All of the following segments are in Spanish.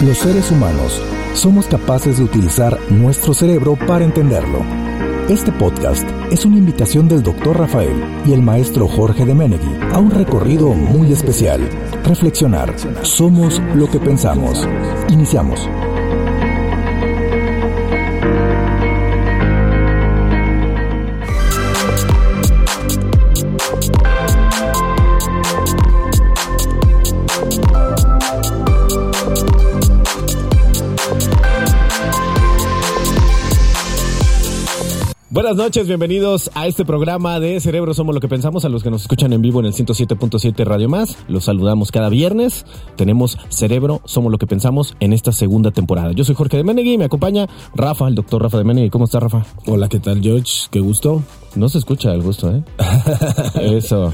Los seres humanos somos capaces de utilizar nuestro cerebro para entenderlo. Este podcast es una invitación del Dr. Rafael y el maestro Jorge de Menegui a un recorrido muy especial. Reflexionar. Somos lo que pensamos. Iniciamos. Buenas noches, bienvenidos a este programa de Cerebro Somos lo que pensamos, a los que nos escuchan en vivo en el 107.7 Radio Más. Los saludamos cada viernes. Tenemos Cerebro Somos lo que pensamos en esta segunda temporada. Yo soy Jorge de Menegui y me acompaña Rafa, el doctor Rafa de Menegui. ¿Cómo está Rafa? Hola, ¿qué tal George? Qué gusto. No se escucha el gusto, ¿eh? Eso.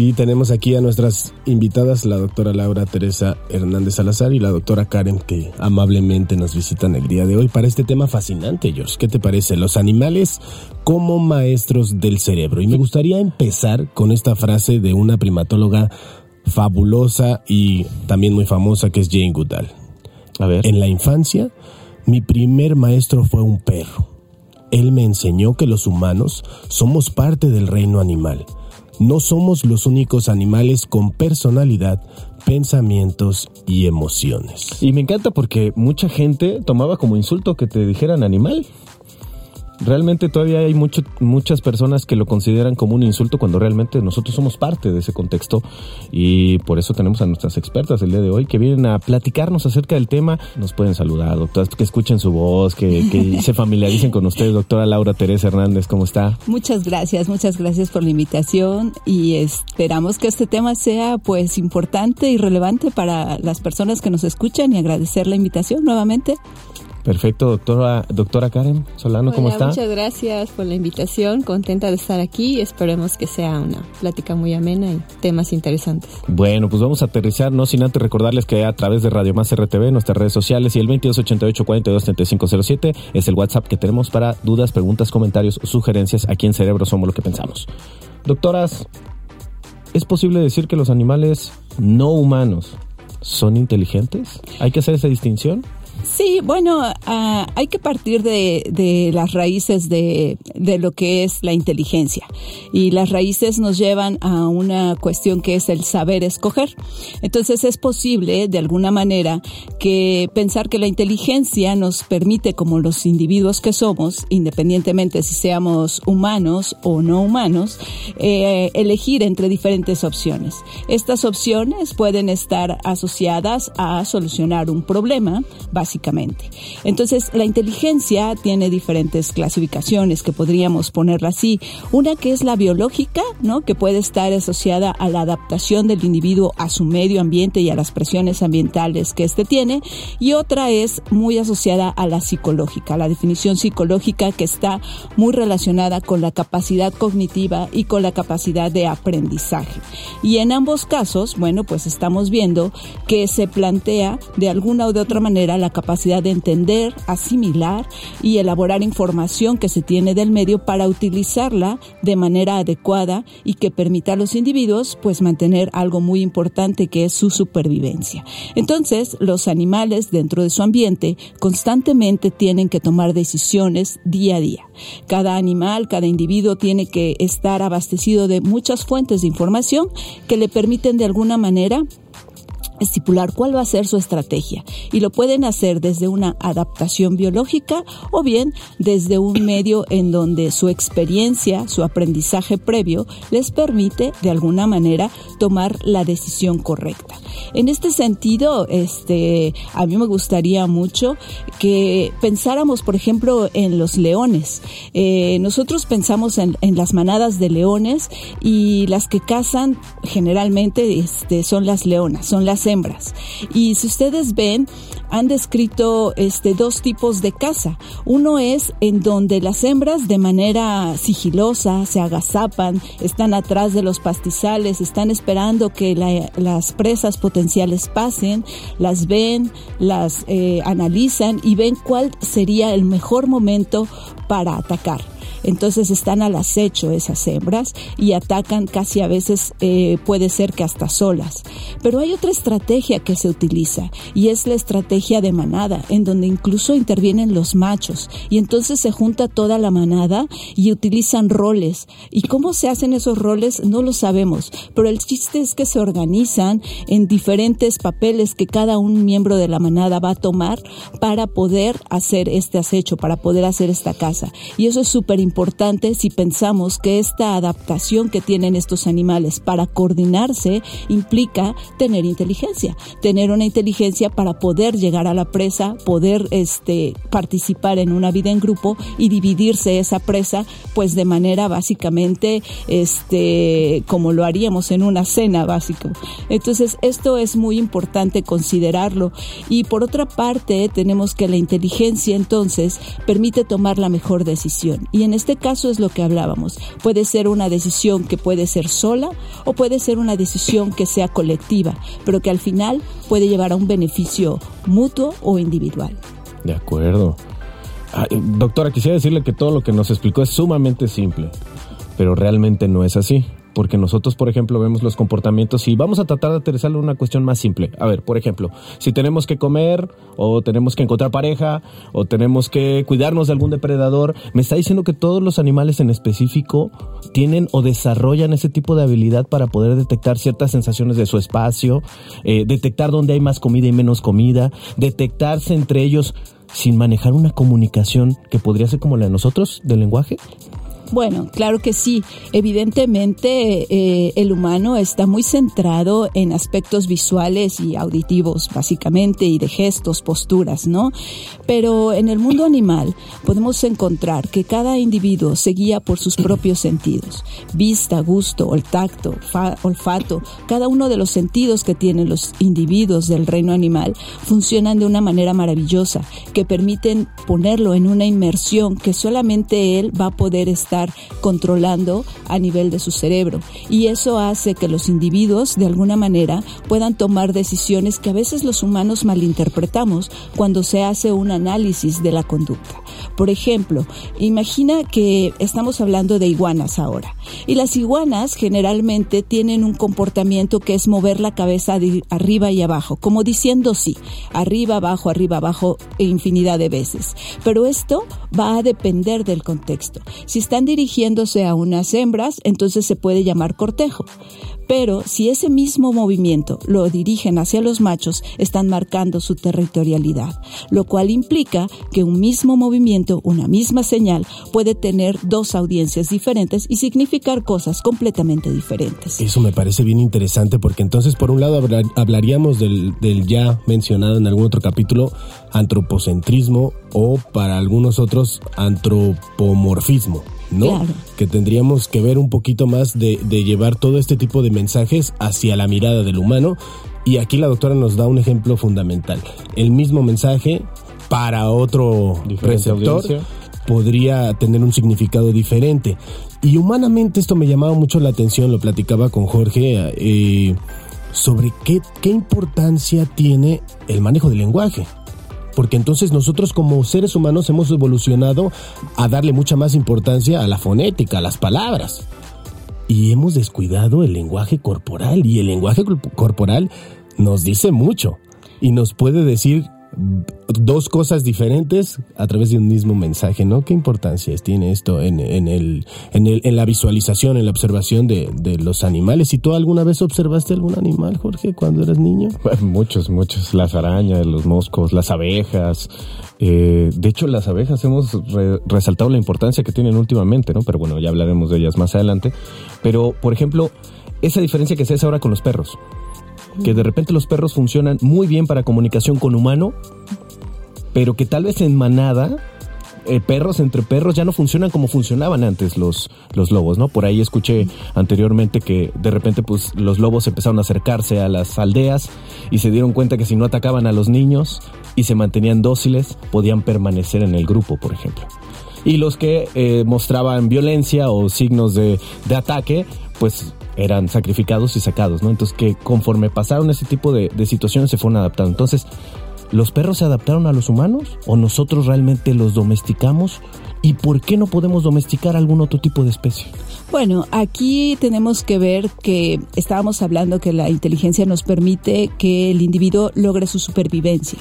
Y tenemos aquí a nuestras invitadas, la doctora Laura Teresa Hernández Salazar y la doctora Karen, que amablemente nos visitan el día de hoy para este tema fascinante, George. ¿Qué te parece? Los animales como maestros del cerebro. Y me gustaría empezar con esta frase de una primatóloga fabulosa y también muy famosa que es Jane Goodall. A ver. En la infancia, mi primer maestro fue un perro. Él me enseñó que los humanos somos parte del reino animal no somos los únicos animales con personalidad, pensamientos y emociones. Y me encanta porque mucha gente tomaba como insulto que te dijeran animal realmente todavía hay mucho, muchas personas que lo consideran como un insulto cuando realmente nosotros somos parte de ese contexto y por eso tenemos a nuestras expertas el día de hoy que vienen a platicarnos acerca del tema. Nos pueden saludar, doctoras, que escuchen su voz, que, que se familiaricen con ustedes. Doctora Laura Teresa Hernández, ¿cómo está? Muchas gracias, muchas gracias por la invitación y esperamos que este tema sea pues importante y relevante para las personas que nos escuchan y agradecer la invitación nuevamente. Perfecto, doctora, doctora Karen Solano, ¿cómo está? Muchas gracias por la invitación, contenta de estar aquí, esperemos que sea una plática muy amena y temas interesantes. Bueno, pues vamos a aterrizar, no sin antes recordarles que a través de Radio Más RTV, nuestras redes sociales y el 2288-423507 es el WhatsApp que tenemos para dudas, preguntas, comentarios, sugerencias, aquí en Cerebro somos lo que pensamos. Doctoras, ¿es posible decir que los animales no humanos son inteligentes? ¿Hay que hacer esa distinción? Sí, bueno, uh, hay que partir de, las raíces de, de, lo que es la inteligencia. Y las raíces nos llevan a una cuestión que es el saber escoger. Entonces es posible, de alguna manera, que pensar que la inteligencia nos permite, como los individuos que somos, independientemente si seamos humanos o no humanos, eh, elegir entre diferentes opciones. Estas opciones pueden estar asociadas a solucionar un problema, Entonces, la inteligencia tiene diferentes clasificaciones que podríamos ponerla así. Una que es la biológica, ¿no? Que puede estar asociada a la adaptación del individuo a su medio ambiente y a las presiones ambientales que éste tiene. Y otra es muy asociada a la psicológica, la definición psicológica que está muy relacionada con la capacidad cognitiva y con la capacidad de aprendizaje. Y en ambos casos, bueno, pues estamos viendo que se plantea de alguna o de otra manera la capacidad de entender, asimilar y elaborar información que se tiene del medio para utilizarla de manera adecuada y que permita a los individuos pues mantener algo muy importante que es su supervivencia. Entonces, los animales dentro de su ambiente constantemente tienen que tomar decisiones día a día. Cada animal, cada individuo tiene que estar abastecido de muchas fuentes de información que le permiten de alguna manera estipular cuál va a ser su estrategia y lo pueden hacer desde una adaptación biológica o bien desde un medio en donde su experiencia, su aprendizaje previo les permite de alguna manera tomar la decisión correcta. En este sentido, este, a mí me gustaría mucho que pensáramos, por ejemplo, en los leones. Eh, nosotros pensamos en, en, las manadas de leones y las que cazan generalmente este, son las leonas, son las hembras. Y si ustedes ven, han descrito este, dos tipos de caza. Uno es en donde las hembras de manera sigilosa se agazapan, están atrás de los pastizales, están esperando que la, las presas potenciales pasen, las ven, las eh, analizan y ven cuál sería el mejor momento para atacar. Entonces están al acecho esas hembras y atacan casi a veces eh, puede ser que hasta solas. Pero hay otra estrategia que se utiliza y es la estrategia de manada, en donde incluso intervienen los machos y entonces se junta toda la manada y utilizan roles. ¿Y cómo se hacen esos roles? No lo sabemos, pero el chiste es que se organizan en diferentes papeles que cada un miembro de la manada va a tomar para poder hacer este acecho, para poder hacer esta casa. Y eso es súper importante si pensamos que esta adaptación que tienen estos animales para coordinarse implica tener inteligencia, tener una inteligencia para poder llegar a la presa, poder este, participar en una vida en grupo y dividirse esa presa pues de manera básicamente este, como lo haríamos en una cena básica. Entonces esto es muy importante considerarlo y por otra parte tenemos que la inteligencia entonces permite tomar la mejor decisión y en este caso es lo que hablábamos. Puede ser una decisión que puede ser sola o puede ser una decisión que sea colectiva, pero que al final puede llevar a un beneficio mutuo o individual. De acuerdo. Ah, eh, doctora, quisiera decirle que todo lo que nos explicó es sumamente simple, pero realmente no es así porque nosotros, por ejemplo, vemos los comportamientos y vamos a tratar de aterrizarlo en una cuestión más simple. A ver, por ejemplo, si tenemos que comer o tenemos que encontrar pareja o tenemos que cuidarnos de algún depredador, me está diciendo que todos los animales en específico tienen o desarrollan ese tipo de habilidad para poder detectar ciertas sensaciones de su espacio, eh, detectar dónde hay más comida y menos comida, detectarse entre ellos sin manejar una comunicación que podría ser como la de nosotros, del lenguaje? Bueno, claro que sí. Evidentemente eh, el humano está muy centrado en aspectos visuales y auditivos, básicamente, y de gestos, posturas, ¿no? Pero en el mundo animal podemos encontrar que cada individuo se guía por sus propios sentidos. Vista, gusto, tacto, olfato, cada uno de los sentidos que tienen los individuos del reino animal funcionan de una manera maravillosa que permiten ponerlo en una inmersión que solamente él va a poder estar controlando a nivel de su cerebro. Y eso hace que los individuos, de alguna manera, puedan tomar decisiones que a veces los humanos malinterpretamos cuando se hace un análisis de la conducta. Por ejemplo, imagina que estamos hablando de iguanas ahora. Y las iguanas generalmente tienen un comportamiento que es mover la cabeza arriba y abajo, como diciendo sí, arriba, abajo, arriba, abajo, e infinidad de veces. Pero esto va a depender del contexto. Si están dirigiéndose a unas hembras, entonces se puede llamar cortejo. Pero si ese mismo movimiento lo dirigen hacia los machos, están marcando su territorialidad, lo cual implica que un mismo movimiento, una misma señal, puede tener dos audiencias diferentes y significar cosas completamente diferentes. Eso me parece bien interesante porque entonces por un lado hablaríamos del, del ya mencionado en algún otro capítulo antropocentrismo o para algunos otros antropomorfismo. ¿no? Que tendríamos que ver un poquito más de, llevar todo este tipo de mensajes hacia la mirada del humano. Y aquí la doctora nos da un ejemplo fundamental. El mismo mensaje para otro receptor podría tener un significado diferente. Y humanamente esto me llamaba mucho la atención, lo platicaba con Jorge, eh, sobre qué, qué importancia tiene el manejo del lenguaje porque entonces nosotros como seres humanos hemos evolucionado a darle mucha más importancia a la fonética, a las palabras. Y hemos descuidado el lenguaje corporal y el lenguaje corporal nos dice mucho y nos puede decir dos cosas diferentes a través de un mismo mensaje, ¿no? ¿Qué importancia tiene esto en, en, el, en, el, en la visualización, en la observación de, de, los animales? ¿Y tú alguna vez observaste algún animal, Jorge, cuando eras niño? muchos, muchos. Las arañas, los moscos, las abejas. Eh, de hecho, las abejas hemos resaltado la importancia que tienen últimamente, ¿no? Pero bueno, ya hablaremos de ellas más adelante. Pero, por ejemplo, esa diferencia que se hace ahora con los perros que de repente los perros funcionan muy bien para comunicación con humano, pero que tal vez en manada eh, perros entre perros ya no funcionan como funcionaban antes los, los lobos, ¿no? Por ahí escuché anteriormente que de repente pues los lobos empezaron a acercarse a las aldeas y se dieron cuenta que si no atacaban a los niños y se mantenían dóciles, podían permanecer en el grupo, por ejemplo. Y los que eh, mostraban violencia o signos de, de ataque, pues eran sacrificados y sacados, ¿no? Entonces que conforme pasaron ese tipo de, situaciones se fueron adaptando. Entonces, ¿Los perros se adaptaron a los humanos o nosotros realmente los domesticamos? ¿Y por qué no podemos domesticar algún otro tipo de especie? Bueno, aquí tenemos que ver que estábamos hablando que la inteligencia nos permite que el individuo logre su supervivencia.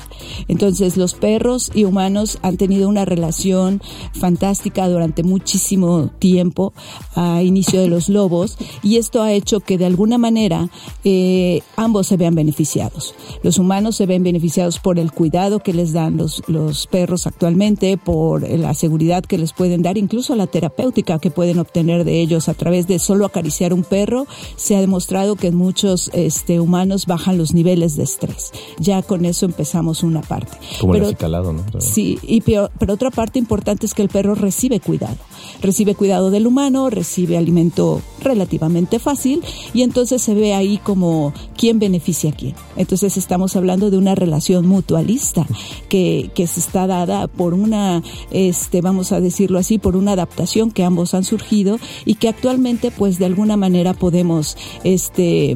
Entonces, los perros y humanos han tenido una relación fantástica durante muchísimo tiempo a inicio de los lobos y esto ha hecho que de alguna manera eh, ambos se vean beneficiados. Los humanos se ven beneficiados por el cuidado que les dan los, los perros actualmente, por la seguridad que les pueden dar, incluso la terapéutica que pueden obtener de ellos a través de solo acariciar un perro, se ha demostrado que en muchos este, humanos bajan los niveles de estrés. Ya con eso empezamos una parte. Como pero, el acicalado, ¿no? Sí, y pero, pero otra parte importante es que el perro recibe cuidado. Recibe cuidado del humano, recibe alimento relativamente fácil y entonces se ve ahí como quién beneficia a quién. Entonces estamos hablando de una relación mutualista que, que se está dada por una, este, vamos a decirlo así, por una adaptación que ambos han surgido y que actualmente pues de alguna manera podemos este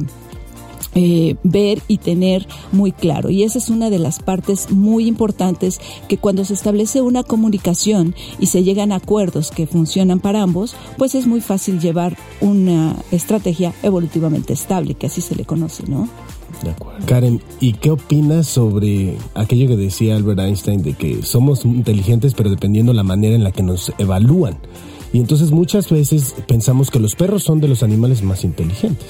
eh, ver y tener muy claro. Y esa es una de las partes muy importantes que cuando se establece una comunicación y se llegan a acuerdos que funcionan para ambos, pues es muy fácil llevar una estrategia evolutivamente estable, que así se le conoce, ¿no? Karen, ¿y qué opinas sobre aquello que decía Albert Einstein de que somos inteligentes pero dependiendo la manera en la que nos evalúan? Y entonces muchas veces pensamos que los perros son de los animales más inteligentes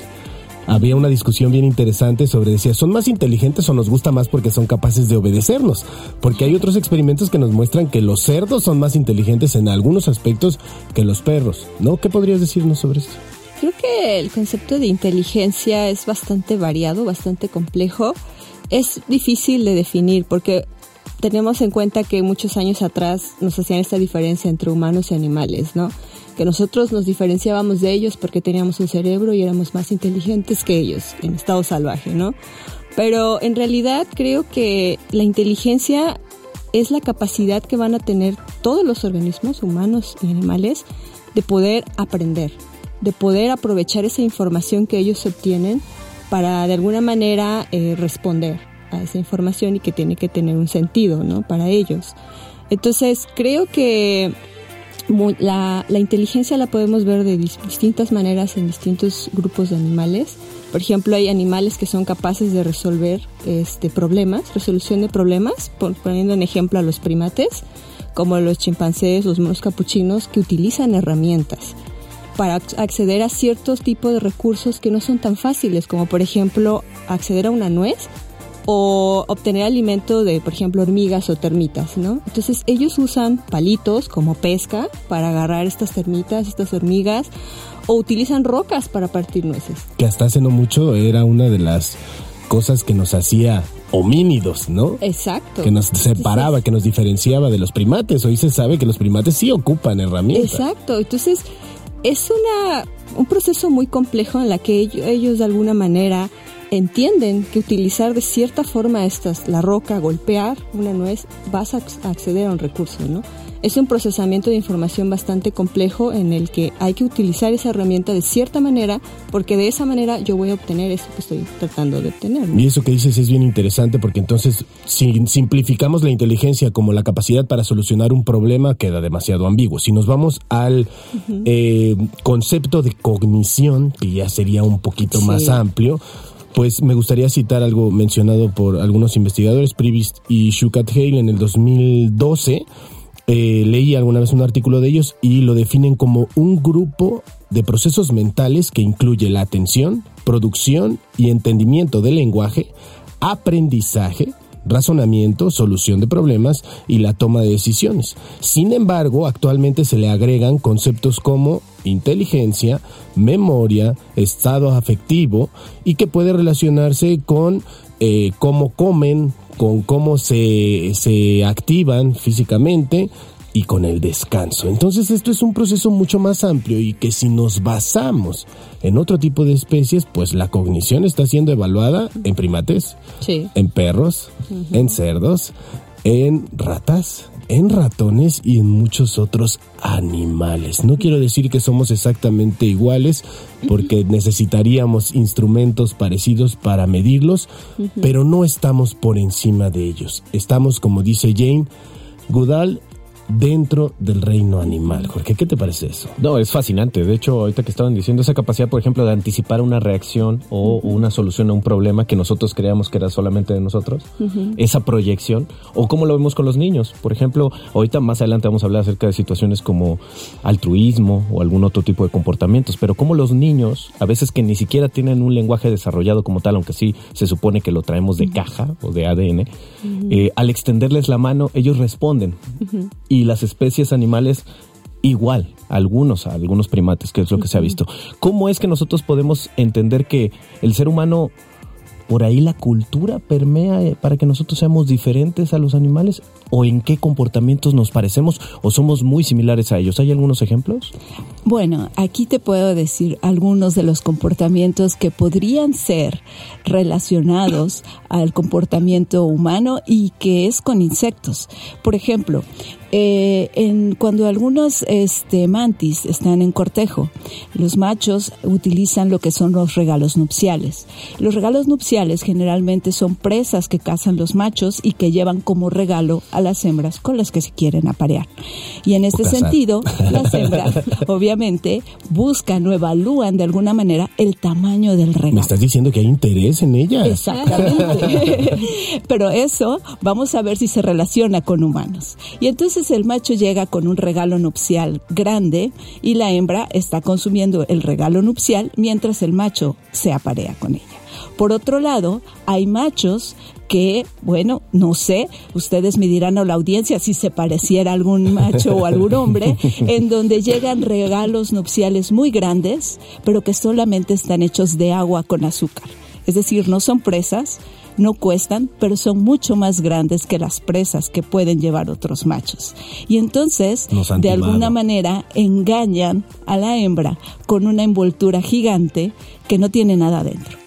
había una discusión bien interesante sobre decía, ¿son más inteligentes o nos gusta más porque son capaces de obedecernos? Porque hay otros experimentos que nos muestran que los cerdos son más inteligentes en algunos aspectos que los perros, ¿no? ¿Qué podrías decirnos sobre esto? Creo que el concepto de inteligencia es bastante variado, bastante complejo. Es difícil de definir porque tenemos en cuenta que muchos años atrás nos hacían esta diferencia entre humanos y animales, ¿no? que nosotros nos diferenciábamos de ellos porque teníamos un cerebro y éramos más inteligentes que ellos en estado salvaje, ¿no? Pero en realidad creo que la inteligencia es la capacidad que van a tener todos los organismos, humanos y animales, de poder aprender, de poder aprovechar esa información que ellos obtienen para de alguna manera eh, responder a esa información y que tiene que tener un sentido, ¿no? Para ellos. Entonces creo que la, la, inteligencia la podemos ver de distintas maneras en distintos grupos de animales. Por ejemplo, hay animales que son capaces de resolver este, problemas, resolución de problemas, poniendo en ejemplo a los primates, como los chimpancés, los monos capuchinos, que utilizan herramientas para acceder a ciertos tipos de recursos que no son tan fáciles, como por ejemplo acceder a una nuez o obtener alimento de, por ejemplo, hormigas o termitas, ¿no? Entonces ellos usan palitos como pesca para agarrar estas termitas, estas hormigas, o utilizan rocas para partir nueces. Que hasta hace no mucho era una de las cosas que nos hacía homínidos, ¿no? Exacto. Que nos separaba, que nos diferenciaba de los primates. Hoy se sabe que los primates sí ocupan herramientas. Exacto. Entonces, es una, un proceso muy complejo en la que ellos, ellos de alguna manera entienden que utilizar de cierta forma estas, la roca, golpear una nuez, vas a acceder a un recurso, ¿no? Es un procesamiento de información bastante complejo en el que hay que utilizar esa herramienta de cierta manera porque de esa manera yo voy a obtener eso que estoy tratando de obtener. Y eso que dices es bien interesante porque entonces si simplificamos la inteligencia como la capacidad para solucionar un problema queda demasiado ambiguo. Si nos vamos al eh, concepto de cognición, que ya sería un poquito más amplio, pues me gustaría citar algo mencionado por algunos investigadores, Privist y Shukat Hale en el 2012. Eh, leí alguna vez un artículo de ellos y lo definen como un grupo de procesos mentales que incluye la atención, producción y entendimiento del lenguaje, aprendizaje, razonamiento, solución de problemas y la toma de decisiones. Sin embargo, actualmente se le agregan conceptos como inteligencia, memoria, estado afectivo y que puede relacionarse con eh, cómo comen, con cómo se, se activan físicamente, y con el descanso. Entonces esto es un proceso mucho más amplio y que si nos basamos en otro tipo de especies, pues la cognición está siendo evaluada en primates, en perros, en cerdos, en ratas en ratones y en muchos otros animales. No quiero decir que somos exactamente iguales porque necesitaríamos instrumentos parecidos para medirlos, pero no estamos por encima de ellos. Estamos, como dice Jane Goodall, dentro del reino animal. Jorge, ¿qué te parece eso? No, es fascinante. De hecho, ahorita que estaban diciendo esa capacidad, por ejemplo, de anticipar una reacción o una solución a un problema que nosotros creíamos que era solamente de nosotros, esa proyección, o cómo lo vemos con los niños. Por ejemplo, ahorita más adelante vamos a hablar acerca de situaciones como altruismo o algún otro tipo de comportamientos, pero cómo los niños, a veces que ni siquiera tienen un lenguaje desarrollado como tal, aunque sí se supone que lo traemos de caja o de ADN, eh, al extenderles la mano, ellos responden y las especies animales igual, algunos, algunos primates, que es lo que se ha visto. ¿Cómo es que nosotros podemos entender que el ser humano, por ahí la cultura permea eh, para que nosotros seamos diferentes a los animales? ¿O en qué comportamientos nos parecemos o somos muy similares a ellos? ¿Hay algunos ejemplos? Bueno, aquí te puedo decir algunos de los comportamientos que podrían ser relacionados al comportamiento humano y que es con insectos. Por ejemplo, eh, en, cuando algunos este, mantis están en cortejo, los machos utilizan lo que son los regalos nupciales. Los regalos nupciales generalmente son presas que cazan los machos y que llevan como regalo a las hembras con las que se quieren aparear. Y en este sentido, las hembras obviamente buscan o evalúan de alguna manera el tamaño del regalo. Me estás diciendo que hay interés en ellas. Exactamente. Pero eso vamos a ver si se relaciona con humanos. Y entonces el macho llega con un regalo nupcial grande y la hembra está consumiendo el regalo nupcial mientras el macho se aparea con ella. Por otro lado, hay machos que, bueno, no sé, ustedes me dirán a la audiencia si se pareciera a algún macho o algún hombre, en donde llegan regalos nupciales muy grandes, pero que solamente están hechos de agua con azúcar. Es decir, no son presas, no cuestan, pero son mucho más grandes que las presas que pueden llevar otros machos. Y entonces, de alguna manera, engañan a la hembra con una envoltura gigante que no tiene nada dentro.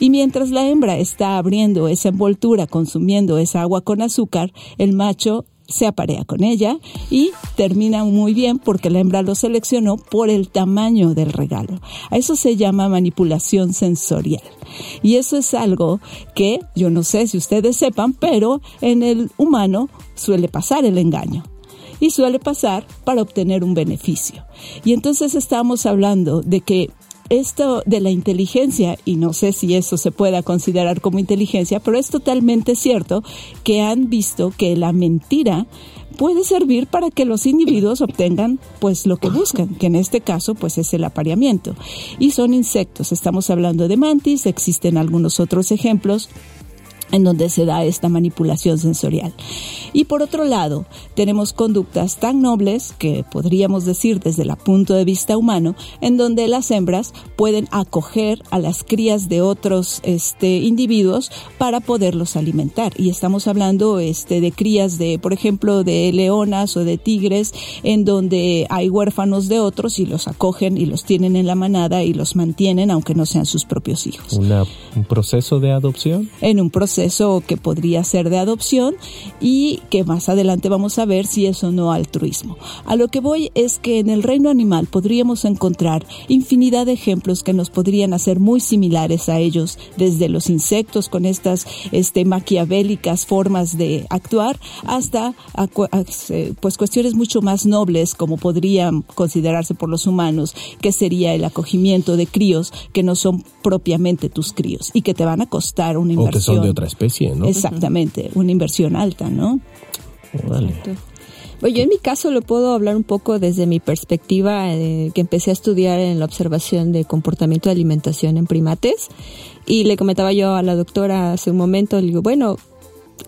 Y mientras la hembra está abriendo esa envoltura, consumiendo esa agua con azúcar, el macho se aparea con ella y termina muy bien porque la hembra lo seleccionó por el tamaño del regalo. A eso se llama manipulación sensorial. Y eso es algo que yo no sé si ustedes sepan, pero en el humano suele pasar el engaño y suele pasar para obtener un beneficio. Y entonces estamos hablando de que esto de la inteligencia, y no sé si eso se pueda considerar como inteligencia, pero es totalmente cierto que han visto que la mentira puede servir para que los individuos obtengan pues lo que buscan, que en este caso pues es el apareamiento. Y son insectos, estamos hablando de mantis, existen algunos otros ejemplos en donde se da esta manipulación sensorial. Y por otro lado, tenemos conductas tan nobles que podríamos decir desde el punto de vista humano, en donde las hembras pueden acoger a las crías de otros este, individuos para poderlos alimentar. Y estamos hablando este, de crías de, por ejemplo, de leonas o de tigres, en donde hay huérfanos de otros y los acogen y los tienen en la manada y los mantienen aunque no sean sus propios hijos. ¿Un proceso de adopción? En un proceso eso que podría ser de adopción y que más adelante vamos a ver si es o no altruismo. A lo que voy es que en el reino animal podríamos encontrar infinidad de ejemplos que nos podrían hacer muy similares a ellos, desde los insectos con estas este, maquiavélicas formas de actuar hasta pues cuestiones mucho más nobles como podrían considerarse por los humanos, que sería el acogimiento de críos que no son propiamente tus críos y que te van a costar una inversión. Especie, ¿no? Exactamente, una inversión alta, ¿no? Bueno, yo en mi caso lo puedo hablar un poco desde mi perspectiva, eh, que empecé a estudiar en la observación de comportamiento de alimentación en primates. Y le comentaba yo a la doctora hace un momento, le digo, bueno,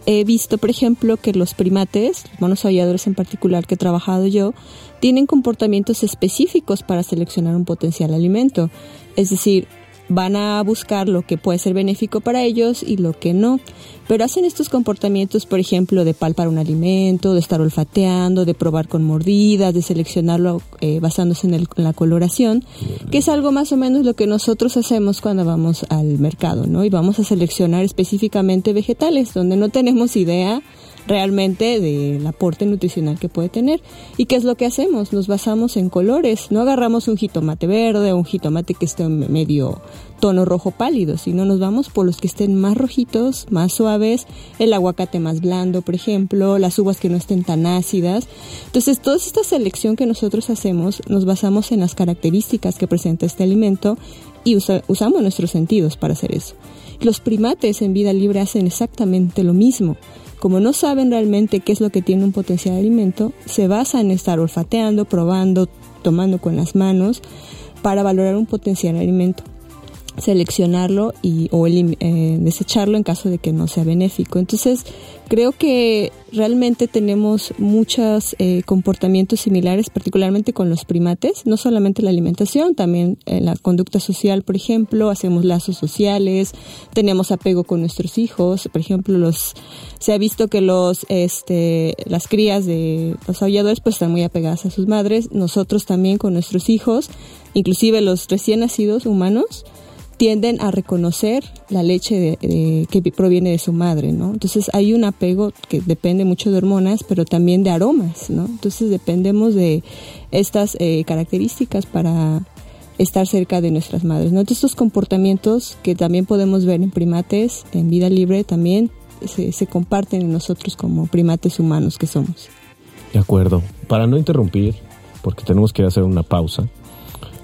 he visto, por ejemplo, que los primates, los monos aulladores en particular que he trabajado yo, tienen comportamientos específicos para seleccionar un potencial alimento. Es decir, van a buscar lo que puede ser benéfico para ellos y lo que no. Pero hacen estos comportamientos, por ejemplo, de palpar un alimento, de estar olfateando, de probar con mordidas, de seleccionarlo eh, basándose en, la coloración, que es algo más o menos lo que nosotros hacemos cuando vamos al mercado, ¿no? Y vamos a seleccionar específicamente vegetales, donde no tenemos idea realmente del aporte nutricional que puede tener. ¿Y qué es lo que hacemos? Nos basamos en colores, no agarramos un jitomate verde o un jitomate que esté medio tono rojo pálido, sino nos vamos por los que estén más rojitos, más suaves, el aguacate más blando, por ejemplo, las uvas que no estén tan ácidas. Entonces, toda esta selección que nosotros hacemos nos basamos en las características que presenta este alimento y usamos nuestros sentidos para hacer eso. Los primates en vida libre hacen exactamente lo mismo. Como no saben realmente qué es lo que tiene un potencial alimento, se basan en estar olfateando, probando, tomando con las manos para valorar un potencial alimento seleccionarlo y o eh, desecharlo en caso de que no sea benéfico. Entonces, creo que realmente tenemos muchos eh, comportamientos similares, particularmente con los primates, no solamente la alimentación, también en la conducta social, por ejemplo, hacemos lazos sociales, tenemos apego con nuestros hijos, por ejemplo, los se ha visto que los este las crías de los aulladores pues están muy apegadas a sus madres, nosotros también con nuestros hijos, inclusive los recién nacidos humanos tienden a reconocer la leche que proviene de su madre, ¿no? Entonces hay un apego que depende mucho de hormonas, pero también de aromas, ¿no? Entonces dependemos de estas eh, características para estar cerca de nuestras madres, ¿no? Entonces estos comportamientos que también podemos ver en primates, en vida libre, también se, se comparten en nosotros como primates humanos que somos. De acuerdo. Para no interrumpir, porque tenemos que hacer una pausa,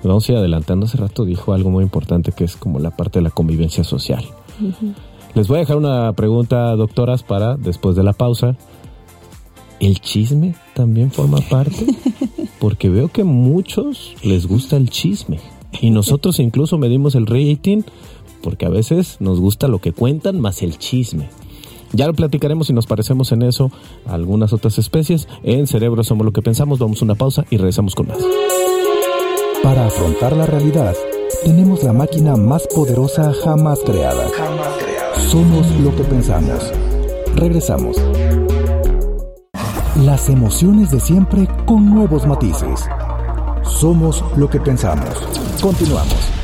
vamos a ir adelantando. Hace rato dijo algo muy importante que es como la parte de la convivencia social. Les voy a dejar una pregunta, doctoras, para después de la pausa. ¿El chisme también forma parte? Porque veo que muchos les gusta el chisme. Y nosotros incluso medimos el rating porque a veces nos gusta lo que cuentan más el chisme. Ya lo platicaremos si nos parecemos en eso a algunas otras especies. En Cerebro Somos lo que pensamos. Vamos a una pausa y regresamos con más. Para afrontar la realidad, tenemos la máquina más poderosa jamás creada. Somos lo que pensamos. Regresamos. Las emociones de siempre con nuevos matices. Somos lo que pensamos. Continuamos.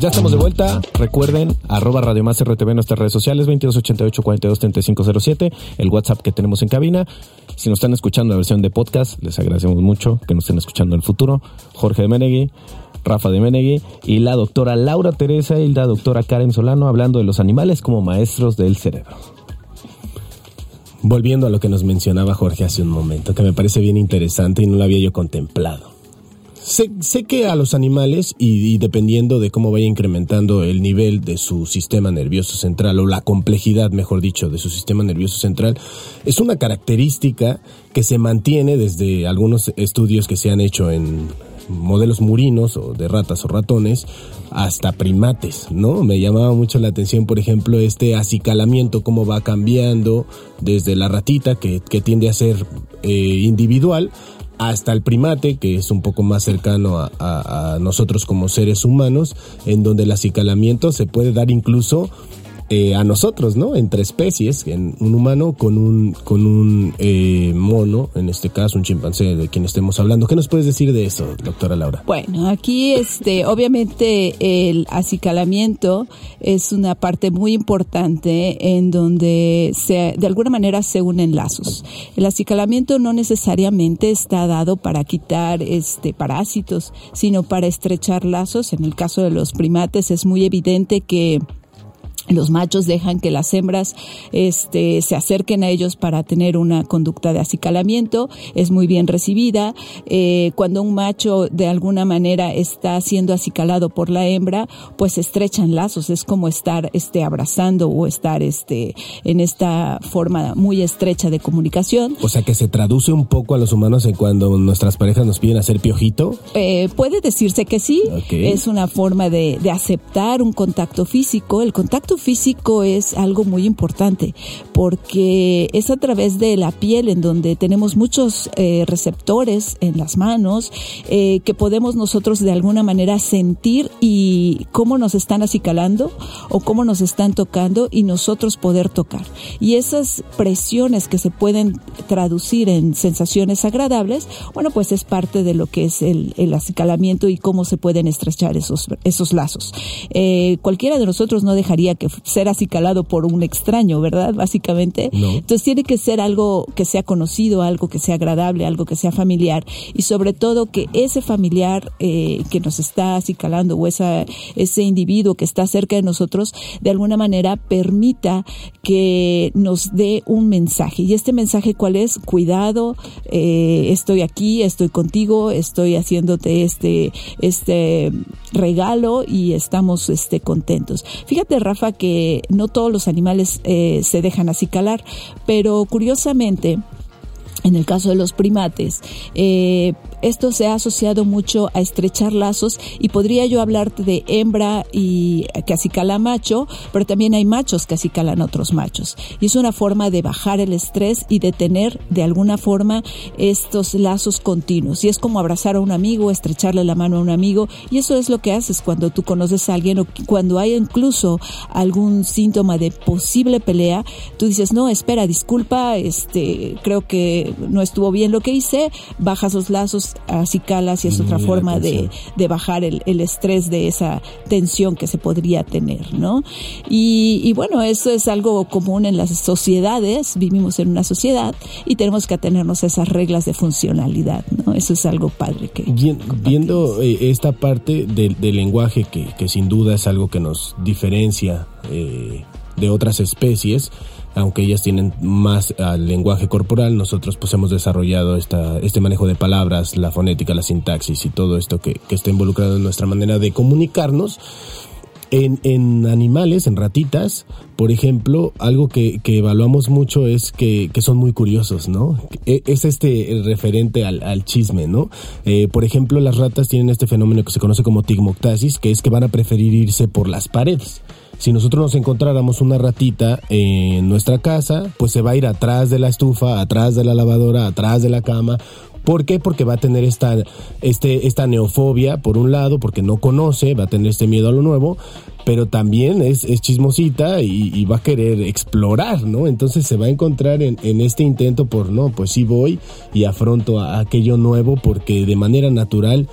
Ya estamos de vuelta. Recuerden, arroba Radio Más RTV en nuestras redes sociales, 2288 42 el WhatsApp que tenemos en cabina. Si nos están escuchando la versión de podcast, les agradecemos mucho que nos estén escuchando en el futuro. Jorge de Menegui, Rafa de Menegui y la doctora Laura Teresa y la doctora Karen Solano hablando de los animales como maestros del cerebro. Volviendo a lo que nos mencionaba Jorge hace un momento, que me parece bien interesante y no lo había yo contemplado. Sé, sé, que a los animales, y, dependiendo de cómo vaya incrementando el nivel de su sistema nervioso central, o la complejidad, mejor dicho, de su sistema nervioso central, es una característica que se mantiene desde algunos estudios que se han hecho en modelos murinos o de ratas o ratones hasta primates, ¿no? Me llamaba mucho la atención, por ejemplo, este acicalamiento, cómo va cambiando desde la ratita, que, que tiende a ser eh, individual, hasta el primate, que es un poco más cercano a, nosotros como seres humanos, en donde el acicalamiento se puede dar incluso eh, a nosotros, ¿no? Entre especies, en un humano con un, con un eh, mono, en este caso un chimpancé de quien estemos hablando. ¿Qué nos puedes decir de eso, doctora Laura? Bueno, aquí este, obviamente el acicalamiento es una parte muy importante en donde se, de alguna manera se unen lazos. El acicalamiento no necesariamente está dado para quitar este, parásitos, sino para estrechar lazos. En el caso de los primates es muy evidente que los machos dejan que las hembras este, se acerquen a ellos para tener una conducta de acicalamiento. Es muy bien recibida. Eh, cuando un macho de alguna manera está siendo acicalado por la hembra, pues estrechan lazos. Es como estar este, abrazando o estar este, en esta forma muy estrecha de comunicación. O sea que se traduce un poco a los humanos en cuando nuestras parejas nos piden hacer piojito. Eh, puede decirse que sí. Es una forma de, de aceptar un contacto físico. El contacto físico es algo muy importante porque es a través de la piel en donde tenemos muchos eh, receptores en las manos eh, que podemos nosotros de alguna manera sentir y cómo nos están acicalando o cómo nos están tocando y nosotros poder tocar. Y esas presiones que se pueden traducir en sensaciones agradables, bueno, pues es parte de lo que es el, el acicalamiento y cómo se pueden estrechar esos, esos lazos. Eh, cualquiera de nosotros no dejaría que ser acicalado por un extraño, ¿verdad? Básicamente. Entonces tiene que ser algo que sea conocido, algo que sea agradable, algo que sea familiar y sobre todo que ese familiar eh, que nos está acicalando o esa, ese individuo que está cerca de nosotros de alguna manera permita que nos dé un mensaje. ¿Y este mensaje cuál es? Cuidado, eh, estoy aquí, estoy contigo, estoy haciéndote este, este regalo y estamos este, contentos. Fíjate, Rafa, que no todos los animales eh, se dejan así calar, pero curiosamente, en el caso de los primates, eh, esto se ha asociado mucho a estrechar lazos y podría yo hablarte de hembra y que acicala macho, pero también hay machos que acicalan otros machos. Y es una forma de bajar el estrés y de tener de alguna forma estos lazos continuos. Y es como abrazar a un amigo, estrecharle la mano a un amigo. Y eso es lo que haces cuando tú conoces a alguien o cuando hay incluso algún síntoma de posible pelea. Tú dices, no, espera, disculpa, este, creo que no estuvo bien lo que hice, bajas los lazos, así calas y es otra forma de, de, bajar el, el, estrés de esa tensión que se podría tener, ¿no? Y, y, bueno, eso es algo común en las sociedades, vivimos en una sociedad y tenemos que atenernos a esas reglas de funcionalidad, ¿no? Eso es algo padre que... Bien, viendo eh, esta parte del, del lenguaje que, que, sin duda es algo que nos diferencia eh, de otras especies, aunque ellas tienen más al lenguaje corporal, nosotros pues hemos desarrollado esta, este manejo de palabras, la fonética, la sintaxis y todo esto que, que está involucrado en nuestra manera de comunicarnos. En, en, animales, en ratitas, por ejemplo, algo que, que evaluamos mucho es que, que, son muy curiosos, ¿no? E, es este referente al, al chisme, ¿no? Eh, por ejemplo, las ratas tienen este fenómeno que se conoce como tigmoctasis, que es que van a preferir irse por las paredes si nosotros nos encontráramos una ratita en nuestra casa, pues se va a ir atrás de la estufa, atrás de la lavadora, atrás de la cama. ¿Por qué? Porque va a tener esta, este, esta neofobia, por un lado, porque no conoce, va a tener este miedo a lo nuevo, pero también es, es chismosita y, y, va a querer explorar, ¿no? Entonces se va a encontrar en, en, este intento por, no, pues sí voy y afronto a, aquello nuevo porque de manera natural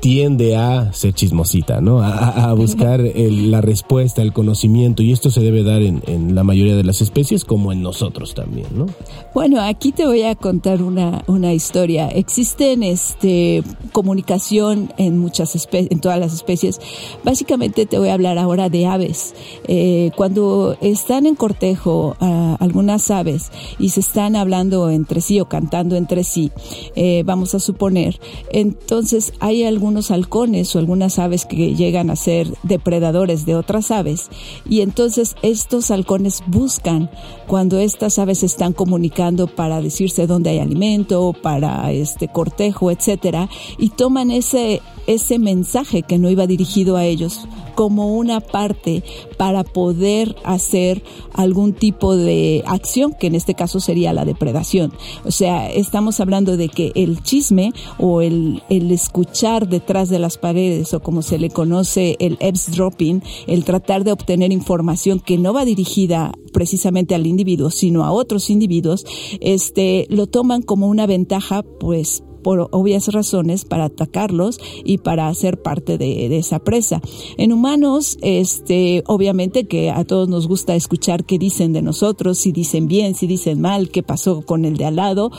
tiende a ser chismosita, ¿no? A, a buscar el, la respuesta, el conocimiento, y esto se debe dar en, en, la mayoría de las especies como en nosotros también, ¿no? Bueno, aquí te voy a contar una, una historia. Existen este comunicación en muchas especies, en todas las especies. Básicamente te voy a hablar ahora de aves. Eh, cuando están en cortejo algunas aves y se están hablando entre sí o cantando entre sí, eh, vamos a suponer, entonces hay algún algunos halcones o algunas aves que llegan a ser depredadores de otras aves y entonces estos halcones buscan cuando estas aves están comunicando para decirse dónde hay alimento, para este cortejo, etcétera, y toman ese ese mensaje que no iba dirigido a ellos como una parte para poder hacer algún tipo de acción, que en este caso sería la depredación. O sea, estamos hablando de que el chisme o el, el escuchar detrás de las paredes o como se le conoce el eavesdropping, el tratar de obtener información que no va dirigida precisamente al individuo, sino a otros individuos, este, lo toman como una ventaja, pues, por obvias razones para atacarlos y para ser parte de, esa presa. En humanos, este, obviamente que a todos nos gusta escuchar qué dicen de nosotros, si dicen bien, si dicen mal, qué pasó con el de al lado,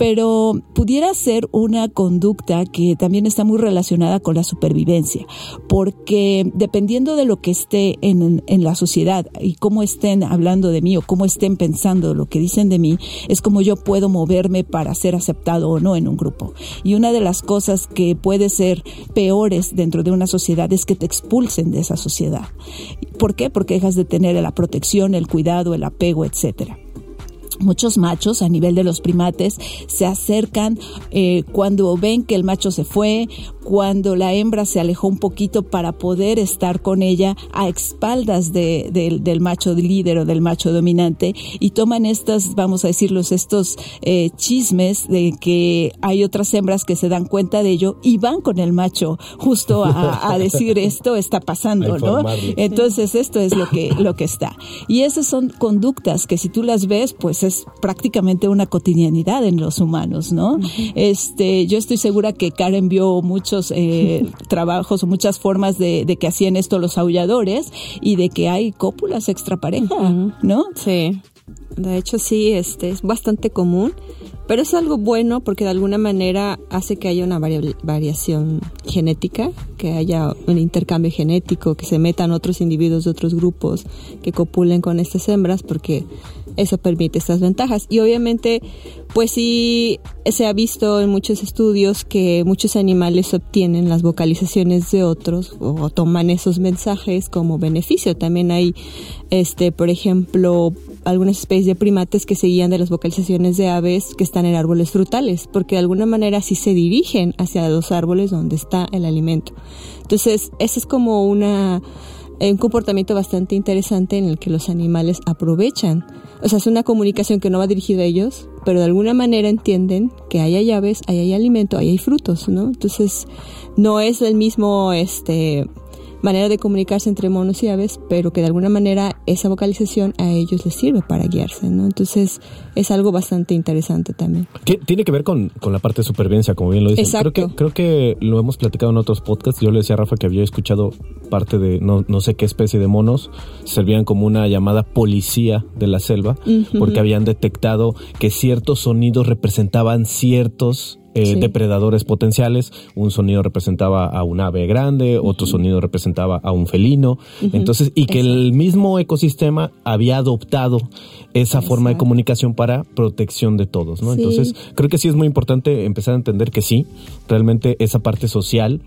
pero pudiera ser una conducta que también está muy relacionada con la supervivencia, porque dependiendo de lo que esté en la sociedad y cómo estén hablando de mí o cómo estén pensando lo que dicen de mí, es como yo puedo moverme para ser aceptado o no en un grupo. Y una de las cosas que puede ser peores dentro de una sociedad es que te expulsen de esa sociedad. ¿Por qué? Porque dejas de tener la protección, el cuidado, el apego, etcétera. Muchos machos a nivel de los primates se acercan eh, cuando ven que el macho se fue, cuando la hembra se alejó un poquito para poder estar con ella a espaldas del macho líder o del macho dominante y toman estas, vamos a decirlos, estos eh, chismes de que hay otras hembras que se dan cuenta de ello y van con el macho justo a, decir esto está pasando, ¿no? Entonces esto es lo que, lo que está. Y esas son conductas que si tú las ves, pues es prácticamente una cotidianidad en los humanos, ¿no? Este, yo estoy segura que Karen vio muchos eh, trabajos o muchas formas de, que hacían esto los aulladores y de que hay cópulas extra pareja, ¿no? Sí. De hecho, sí, este es bastante común. Pero es algo bueno porque de alguna manera hace que haya una variación genética, que haya un intercambio genético, que se metan otros individuos de otros grupos que copulen con estas hembras, porque eso permite estas ventajas. Y obviamente, pues sí, se ha visto en muchos estudios que muchos animales obtienen las vocalizaciones de otros o toman esos mensajes como beneficio. También hay, este, por ejemplo, algunas especies de primates que se guían de las vocalizaciones de aves que están en árboles frutales, porque de alguna manera sí se dirigen hacia los árboles donde está el alimento. Entonces, ese es como una un comportamiento bastante interesante en el que los animales aprovechan. O sea, es una comunicación que no va dirigida a ellos, pero de alguna manera entienden que hay aves, hay alimento, hay frutos, ¿no? Entonces, no es el mismo, este, manera de comunicarse entre monos y aves, pero que de alguna manera esa vocalización a ellos les sirve para guiarse, ¿no? Entonces es algo bastante interesante también. tiene que ver con, la parte de supervivencia, como bien lo dices. Creo que, creo que lo hemos platicado en otros podcasts. Yo le decía a Rafa que había escuchado parte de no, no sé qué especie de monos servían como una llamada policía de la selva, porque habían detectado que ciertos sonidos representaban ciertos eh, depredadores potenciales. Un sonido representaba a un ave grande, otro sonido representaba a un felino. Entonces, y que el mismo ecosistema había adoptado esa forma de comunicación para protección de todos, ¿no? Entonces, creo que sí es muy importante empezar a entender que sí, realmente esa parte social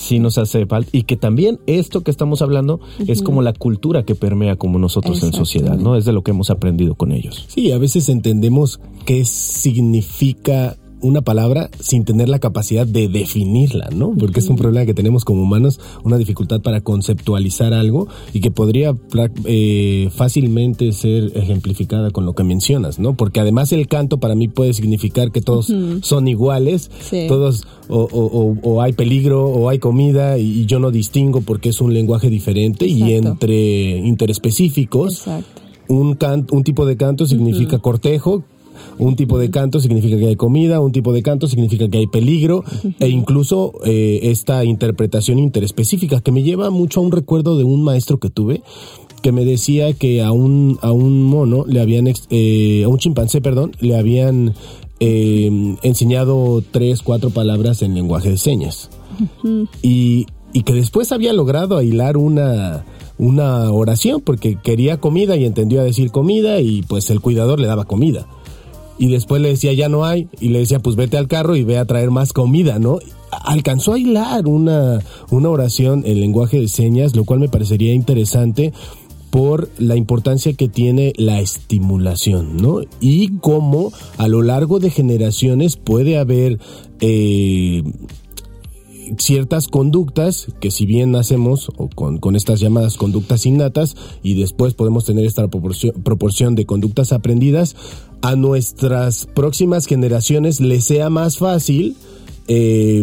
sí nos hace falta y que también esto que estamos hablando es como la cultura que permea como nosotros en sociedad, ¿no? Es de lo que hemos aprendido con ellos. Sí, a veces entendemos qué significa una palabra sin tener la capacidad de definirla, ¿no? Porque es un problema que tenemos como humanos, una dificultad para conceptualizar algo y que podría eh, fácilmente ser ejemplificada con lo que mencionas, ¿no? Porque además el canto para mí puede significar que todos son iguales, todos o, hay peligro o hay comida y, yo no distingo porque es un lenguaje diferente y entre interespecíficos. Un, un tipo de canto significa cortejo, un tipo de canto significa que hay comida, un tipo de canto significa que hay peligro e incluso eh, esta interpretación interespecífica que me lleva mucho a un recuerdo de un maestro que tuve que me decía que a un, a un mono le habían, eh, a un chimpancé, perdón, le habían eh, enseñado tres, cuatro palabras en lenguaje de señas. y, y que después había logrado hilar una, una oración porque quería comida y entendió a decir comida y pues el cuidador le daba comida y después le decía ya no hay y le decía pues vete al carro y ve a traer más comida, ¿no? Alcanzó a hilar una, una oración en lenguaje de señas, lo cual me parecería interesante por la importancia que tiene la estimulación, ¿no? Y cómo a lo largo de generaciones puede haber eh, ciertas conductas que si bien nacemos o con, con, estas llamadas conductas innatas y después podemos tener esta proporción, proporción de conductas aprendidas, a nuestras próximas generaciones les sea más fácil eh,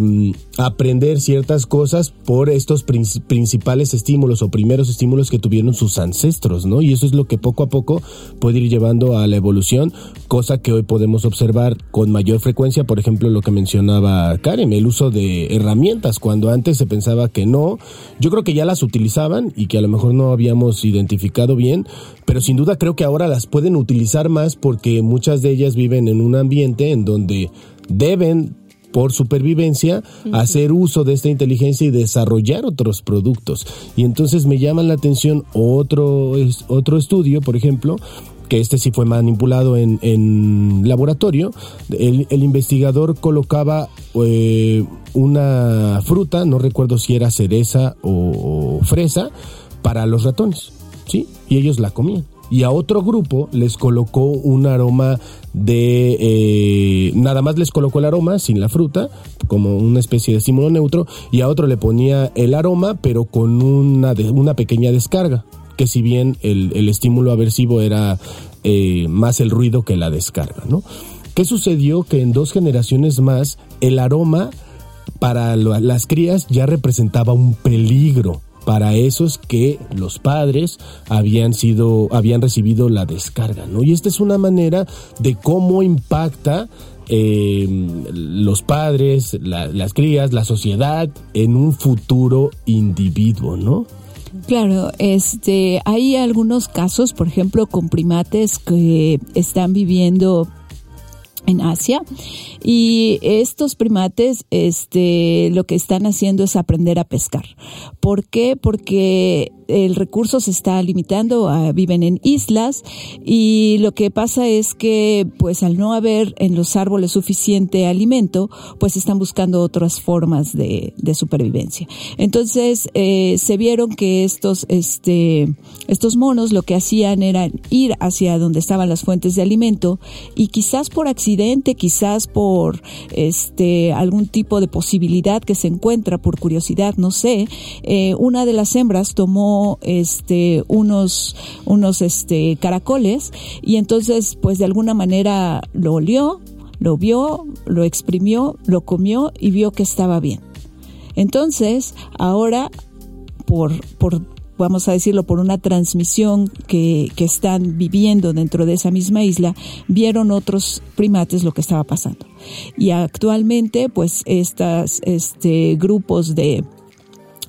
aprender ciertas cosas por estos principales estímulos o primeros estímulos que tuvieron sus ancestros, ¿no? Y eso es lo que poco a poco puede ir llevando a la evolución, cosa que hoy podemos observar con mayor frecuencia, por ejemplo, lo que mencionaba Karen, el uso de herramientas, cuando antes se pensaba que no, yo creo que ya las utilizaban y que a lo mejor no habíamos identificado bien, pero sin duda creo que ahora las pueden utilizar más porque muchas de ellas viven en un ambiente en donde deben por supervivencia, hacer uso de esta inteligencia y desarrollar otros productos. Y entonces me llama la atención otro, otro estudio, por ejemplo, que este sí fue manipulado en, laboratorio. El, investigador colocaba eh, una fruta, no recuerdo si era cereza o, o fresa, para los ratones, ¿sí? Y ellos la comían y a otro grupo les colocó un aroma de eh, nada más les colocó el aroma sin la fruta como una especie de estímulo neutro y a otro le ponía el aroma pero con una, una pequeña descarga que si bien el, el estímulo aversivo era eh, más el ruido que la descarga, ¿no? ¿Qué sucedió? Que en dos generaciones más el aroma para las crías ya representaba un peligro para esos que los padres habían sido habían recibido la descarga, ¿no? Y esta es una manera de cómo impacta eh, los padres, las crías, la sociedad en un futuro individuo, ¿no? Claro, este, hay algunos casos, por ejemplo, con primates que están viviendo en Asia y estos primates este lo que están haciendo es aprender a pescar. ¿Por qué? Porque el recurso se está limitando, a, viven en islas y lo que pasa es que pues al no haber en los árboles suficiente alimento, pues están buscando otras formas de, supervivencia. Entonces eh, se vieron que estos, este, estos monos lo que hacían era ir hacia donde estaban las fuentes de alimento y quizás por accidente, quizás por este, algún tipo de posibilidad que se encuentra por curiosidad, no sé, eh, una de las hembras tomó este unos unos este caracoles y entonces pues de alguna manera lo olió, lo vio, lo exprimió, lo comió y vio que estaba bien. Entonces, ahora por vamos a decirlo, por una transmisión que, están viviendo dentro de esa misma isla, vieron otros primates lo que estaba pasando. Y actualmente, pues, estas, este, grupos de,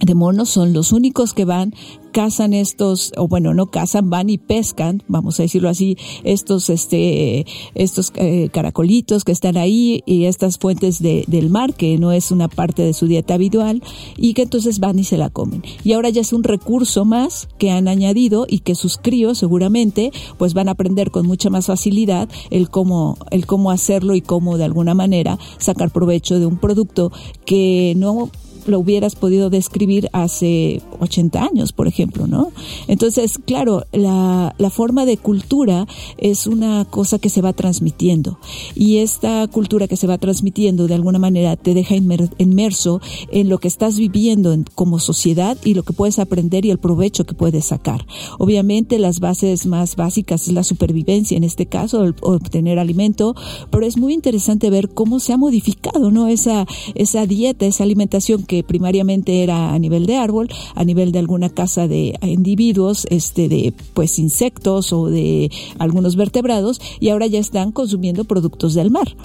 de monos son los únicos que van cazan estos o bueno no cazan van y pescan vamos a decirlo así estos este estos eh, caracolitos que están ahí y estas fuentes de, del mar que no es una parte de su dieta habitual y que entonces van y se la comen. Y ahora ya es un recurso más que han añadido y que sus críos seguramente pues van a aprender con mucha más facilidad el cómo el cómo hacerlo y cómo de alguna manera sacar provecho de un producto que no lo hubieras podido describir hace 80 años, por ejemplo, ¿no? Entonces, claro, la, la forma de cultura es una cosa que se va transmitiendo y esta cultura que se va transmitiendo de alguna manera te deja inmerso en lo que estás viviendo como sociedad y lo que puedes aprender y el provecho que puedes sacar. Obviamente las bases más básicas es la supervivencia, en este caso, el obtener alimento, pero es muy interesante ver cómo se ha modificado, ¿no? Esa, esa dieta, esa alimentación que primariamente era a nivel de árbol, a nivel de alguna casa de individuos, este, de pues insectos o de algunos vertebrados, y ahora ya están consumiendo productos del mar.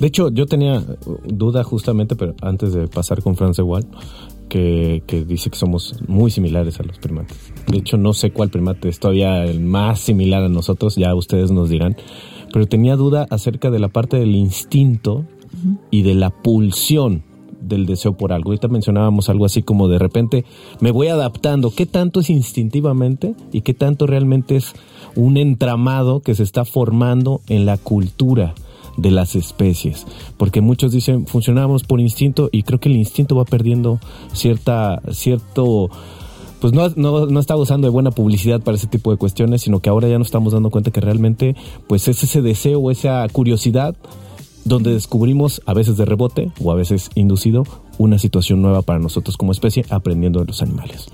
De hecho, yo tenía duda justamente, pero antes de pasar con France Wall, que, que, dice que somos muy similares a los primates. De hecho, no sé cuál primate es todavía el más similar a nosotros, ya ustedes nos dirán. Pero tenía duda acerca de la parte del instinto y de la pulsión del deseo por algo. Ahorita mencionábamos algo así como de repente me voy adaptando. ¿Qué tanto es instintivamente y qué tanto realmente es un entramado que se está formando en la cultura? de las especies, porque muchos dicen funcionamos por instinto y creo que el instinto va perdiendo cierta, cierto, pues no, no, no está usando de buena publicidad para ese tipo de cuestiones, sino que ahora ya nos estamos dando cuenta que realmente pues es ese deseo, esa curiosidad donde descubrimos, a veces de rebote o a veces inducido, una situación nueva para nosotros como especie aprendiendo de los animales.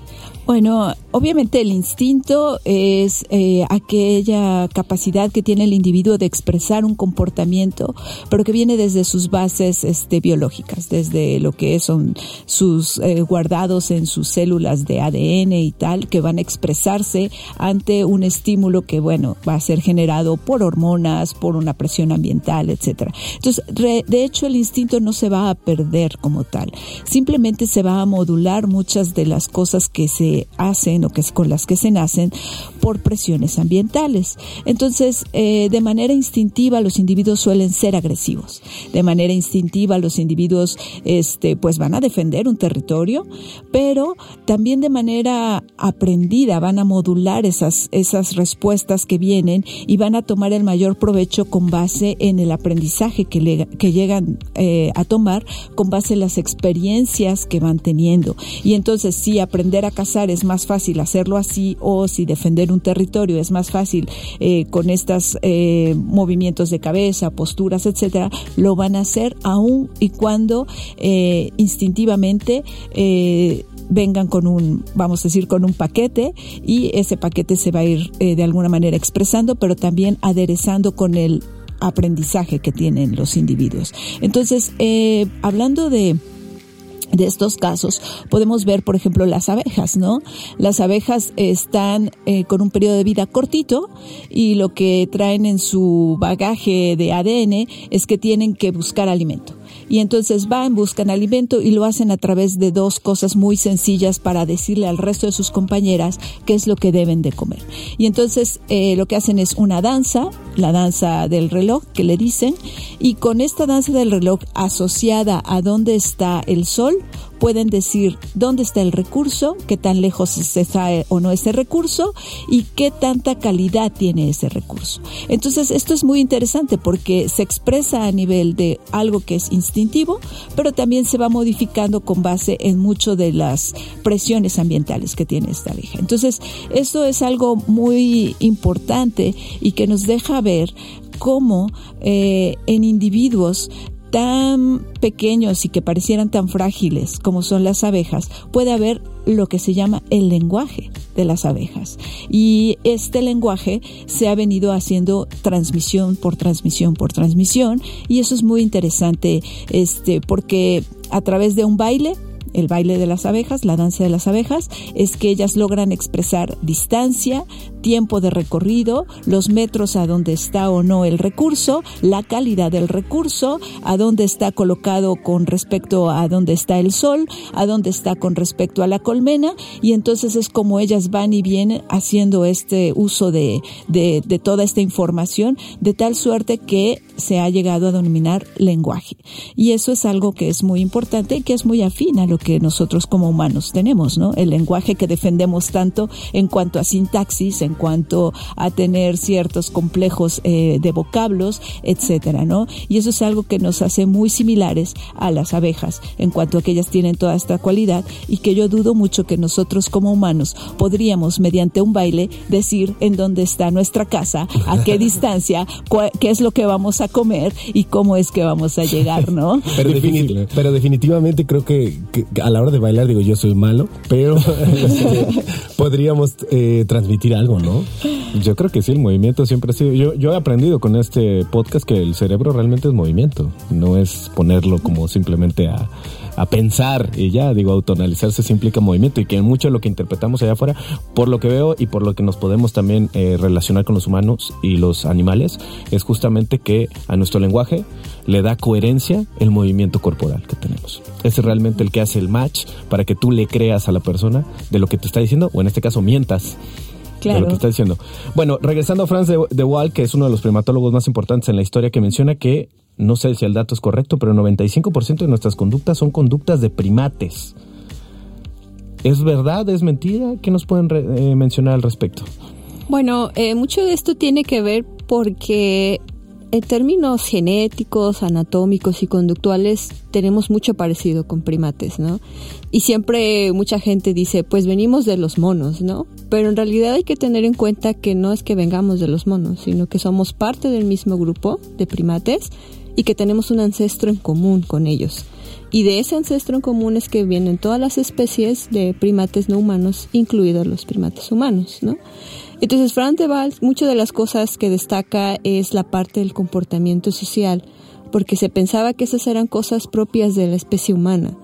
Bueno, obviamente el instinto es eh, aquella capacidad que tiene el individuo de expresar un comportamiento, pero que viene desde sus bases este, biológicas, desde lo que son sus eh, guardados en sus células de ADN y tal, que van a expresarse ante un estímulo que, bueno, va a ser generado por hormonas, por una presión ambiental, etcétera. Entonces, de hecho, el instinto no se va a perder como tal, simplemente se va a modular muchas de las cosas que se hacen o que con las que se nacen por presiones ambientales. Entonces, eh, de manera instintiva los individuos suelen ser agresivos. De manera instintiva los individuos, este, pues van a defender un territorio, pero también de manera aprendida van a modular esas esas respuestas que vienen y van a tomar el mayor provecho con base en el aprendizaje que, que llegan eh, a tomar con base en las experiencias que van teniendo. Y entonces si aprender a cazar es más fácil hacerlo así o si defender un territorio es más fácil eh, con estos eh, movimientos de cabeza, posturas, etcétera, lo van a hacer aún y cuando eh, instintivamente vengan con un, vamos a decir, con un paquete y ese paquete se va a ir de alguna manera expresando, pero también aderezando con el aprendizaje que tienen los individuos. Entonces, hablando de de estos casos podemos ver, por ejemplo, las abejas, ¿no? Las abejas están eh, con un periodo de vida cortito y lo que traen en su bagaje de ADN es que tienen que buscar alimento y entonces van, buscan alimento y lo hacen a través de dos cosas muy sencillas para decirle al resto de sus compañeras qué es lo que deben de comer. Y entonces eh, lo que hacen es una danza, la danza del reloj que le dicen, y con esta danza del reloj asociada a dónde está el sol, pueden decir dónde está el recurso, qué tan lejos está o no ese recurso y qué tanta calidad tiene ese recurso. Entonces, esto es muy interesante porque se expresa a nivel de algo que es instintivo, pero también se va modificando con base en mucho de las presiones ambientales que tiene esta abeja. Entonces, esto es algo muy importante y que nos deja ver cómo eh, en individuos tan pequeños y que parecieran tan frágiles como son las abejas, puede haber lo que se llama el lenguaje de las abejas. Y este lenguaje se ha venido haciendo transmisión por transmisión por transmisión y eso es muy interesante este porque a través de un baile el baile de las abejas, la danza de las abejas, es que ellas logran expresar distancia, tiempo de recorrido, los metros a donde está o no el recurso, la calidad del recurso, a dónde está colocado con respecto a dónde está el sol, a dónde está con respecto a la colmena, y entonces es como ellas van y vienen haciendo este uso de, de, de toda esta información, de tal suerte que se ha llegado a denominar lenguaje. Y eso es algo que es muy importante y que es muy afín a lo que nosotros como humanos tenemos, ¿no? El lenguaje que defendemos tanto en cuanto a sintaxis, en cuanto a tener ciertos complejos eh, de vocablos, etcétera, ¿no? Y eso es algo que nos hace muy similares a las abejas en cuanto a que ellas tienen toda esta cualidad y que yo dudo mucho que nosotros como humanos podríamos mediante un baile decir en dónde está nuestra casa, a qué distancia, qué es lo que vamos a comer y cómo es que vamos a llegar, ¿no? Pero, pero definitivamente creo que, a la hora de bailar, digo, yo soy malo, pero este, podríamos eh, transmitir algo, ¿no? Yo creo que sí, el movimiento siempre ha sido. Yo, he aprendido con este podcast que el cerebro realmente es movimiento, no es ponerlo como simplemente a pensar y ya, digo, autonalizarse se implica movimiento y que mucho de lo que interpretamos allá afuera, por lo que veo y por lo que nos podemos también eh, relacionar con los humanos y los animales, es justamente que a nuestro lenguaje le da coherencia el movimiento corporal que tenemos. Es realmente el que hace el match para que tú le creas a la persona de lo que te está diciendo, o en este caso mientas. Claro. De lo que está diciendo. Bueno, regresando a Franz de, de Waal, que es uno de los primatólogos más importantes en la historia, que menciona que no sé si el dato es correcto, pero el 95% de nuestras conductas son conductas de primates. ¿Es verdad? ¿Es mentira? ¿Qué nos pueden eh, mencionar al respecto? Bueno, eh, mucho de esto tiene que ver porque en términos genéticos, anatómicos y conductuales tenemos mucho parecido con primates, ¿no? Y siempre mucha gente dice, pues venimos de los monos, ¿no? Pero en realidad hay que tener en cuenta que no es que vengamos de los monos, sino que somos parte del mismo grupo de primates y que tenemos un ancestro en común con ellos. Y de ese ancestro en común es que vienen todas las especies de primates no humanos, incluidos los primates humanos, ¿no? Entonces, Frank de Waal, muchas de las cosas que destaca es la parte del comportamiento social, porque se pensaba que esas eran cosas propias de la especie humana.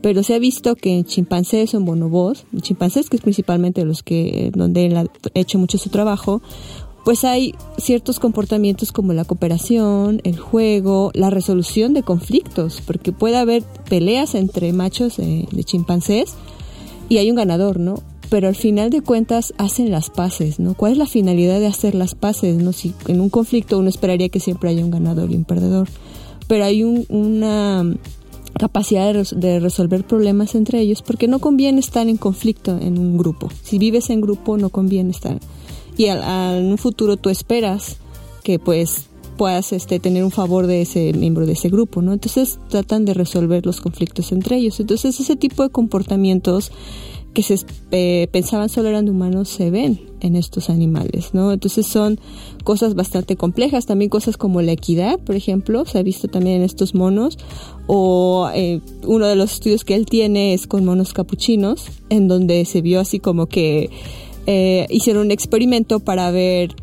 Pero se ha visto que en chimpancés o en bonobos, chimpancés que es principalmente los que, donde él ha hecho mucho su trabajo, pues hay ciertos comportamientos como la cooperación, el juego, la resolución de conflictos, porque puede haber peleas entre machos de, chimpancés y hay un ganador, ¿no? Pero al final de cuentas hacen las paces, ¿no? ¿Cuál es la finalidad de hacer las paces? ¿no? Si en un conflicto uno esperaría que siempre haya un ganador y un perdedor, pero hay una capacidad de, resolver problemas entre ellos porque no conviene estar en conflicto en un grupo. Si vives en grupo no conviene estar y en un futuro tú esperas que pues puedas este, tener un favor de ese miembro de ese grupo, ¿no? Entonces tratan de resolver los conflictos entre ellos. Entonces ese tipo de comportamientos que se eh, pensaban solo eran humanos se ven en estos animales, ¿no? Entonces son cosas bastante complejas, también cosas como la equidad, por ejemplo, se ha visto también en estos monos, o eh, uno de los estudios que él tiene es con monos capuchinos, en donde se vio así como que eh, hicieron un experimento para ver,